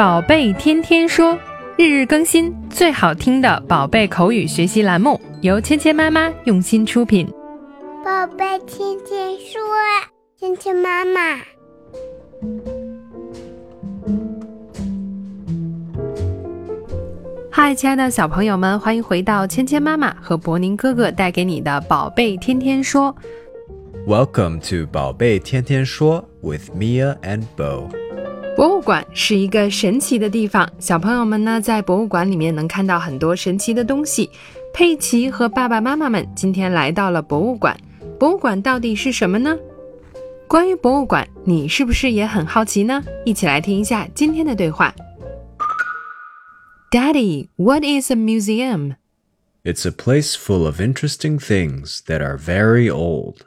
宝贝天天说，日日更新，最好听的宝贝口语学习栏目，由芊芊妈妈用心出品。宝贝天天说，芊芊妈妈。嗨，亲爱的小朋友们，欢迎回到芊芊妈妈和博宁哥哥带给你的宝贝天天说。Welcome to 宝贝天天说 with Mia and Bo。博物馆是一个神奇的地方，小朋友们呢在博物馆里面能看到很多神奇的东西。佩奇和爸爸妈妈们今天来到了博物馆，博物馆到底是什么呢？关于博物馆，你是不是也很好奇呢？一起来听一下今天的对话。Daddy, what is a museum? It's a place full of interesting things that are very old.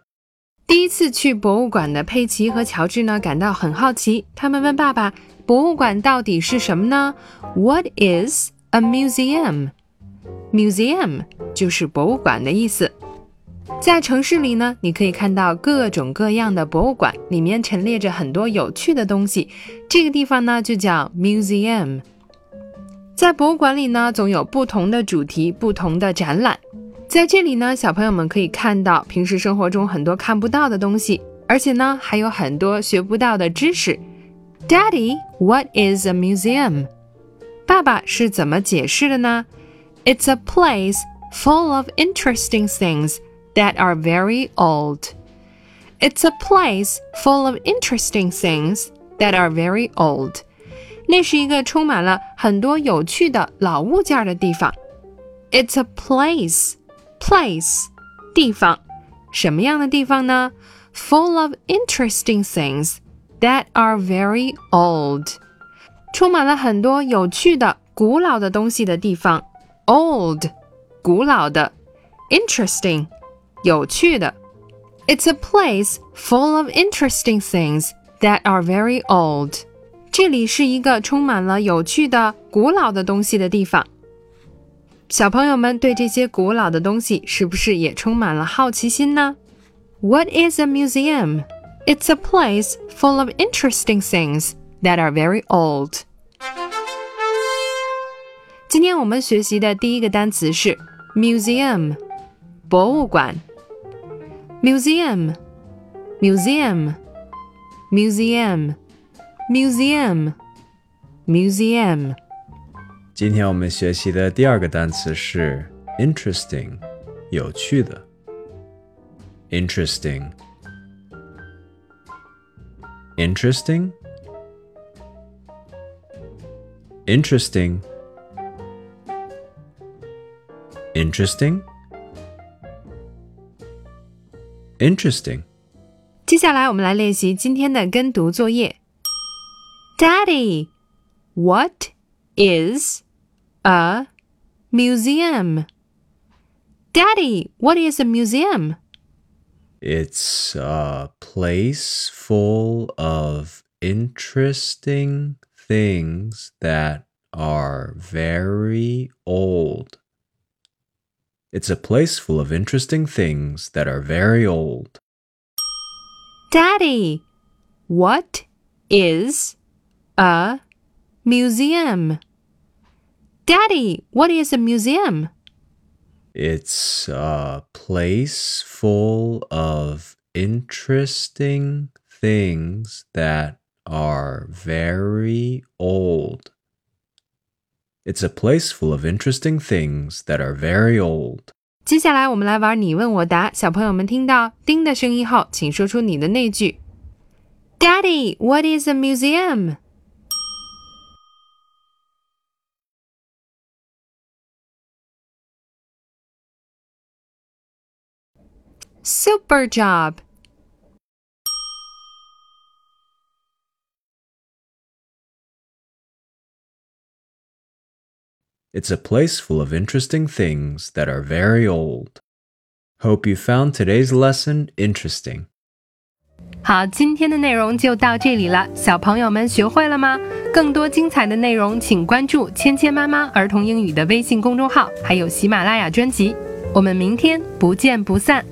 第一次去博物馆的佩奇和乔治呢，感到很好奇。他们问爸爸：“博物馆到底是什么呢？”What is a museum? Museum 就是博物馆的意思。在城市里呢，你可以看到各种各样的博物馆，里面陈列着很多有趣的东西。这个地方呢，就叫 museum。在博物馆里呢，总有不同的主题、不同的展览。在这里呢，小朋友们可以看到平时生活中很多看不到的东西，而且呢，还有很多学不到的知识。Daddy, what is a museum? 爸爸是怎么解释的呢？It's a place full of interesting things that are very old. It's a place full of interesting things that are very old. 那是一个充满了很多有趣的老物件的地方。It's a place. Place 地方，什么样的地方呢？Full of interesting things that are very old，充满了很多有趣的、古老的东西的地方。Old，古老的；interesting，有趣的。It's a place full of interesting things that are very old。这里是一个充满了有趣的、古老的东西的地方。 小朋友们对这些古老的东西是不是也充满了好奇心呢？What is a museum? It's a place full of interesting things that are very old. 今天我们学习的第一个单词是 museum，博物馆。museum, museum, museum, museum, museum. 今天我们学习的第二个单词是 interesting，有趣的。interesting。interesting。interesting。interesting。interesting。接下来我们来练习今天的跟读作业。Daddy, what is a museum? Daddy, what is a museum? It's a place full of interesting things that are very old. It's a place full of interesting things that are very old. Daddy, what is a museum? Daddy, what is a museum? It's a place full of interesting things that are very old. It's a place full of interesting things that are very old. 接下来我们来玩你问我答。小朋友们听到“叮”的声音后，请说出你的那句：“Daddy, what is a museum?” Super job! It's a place full of interesting things that are very old. Hope you found today's lesson interesting. 好，今天的内容就到这里了。小朋友们学会了吗？更多精彩的内容，请关注芊芊妈妈儿童英语的微信公众号，还有喜马拉雅专辑。我们明天不见不散。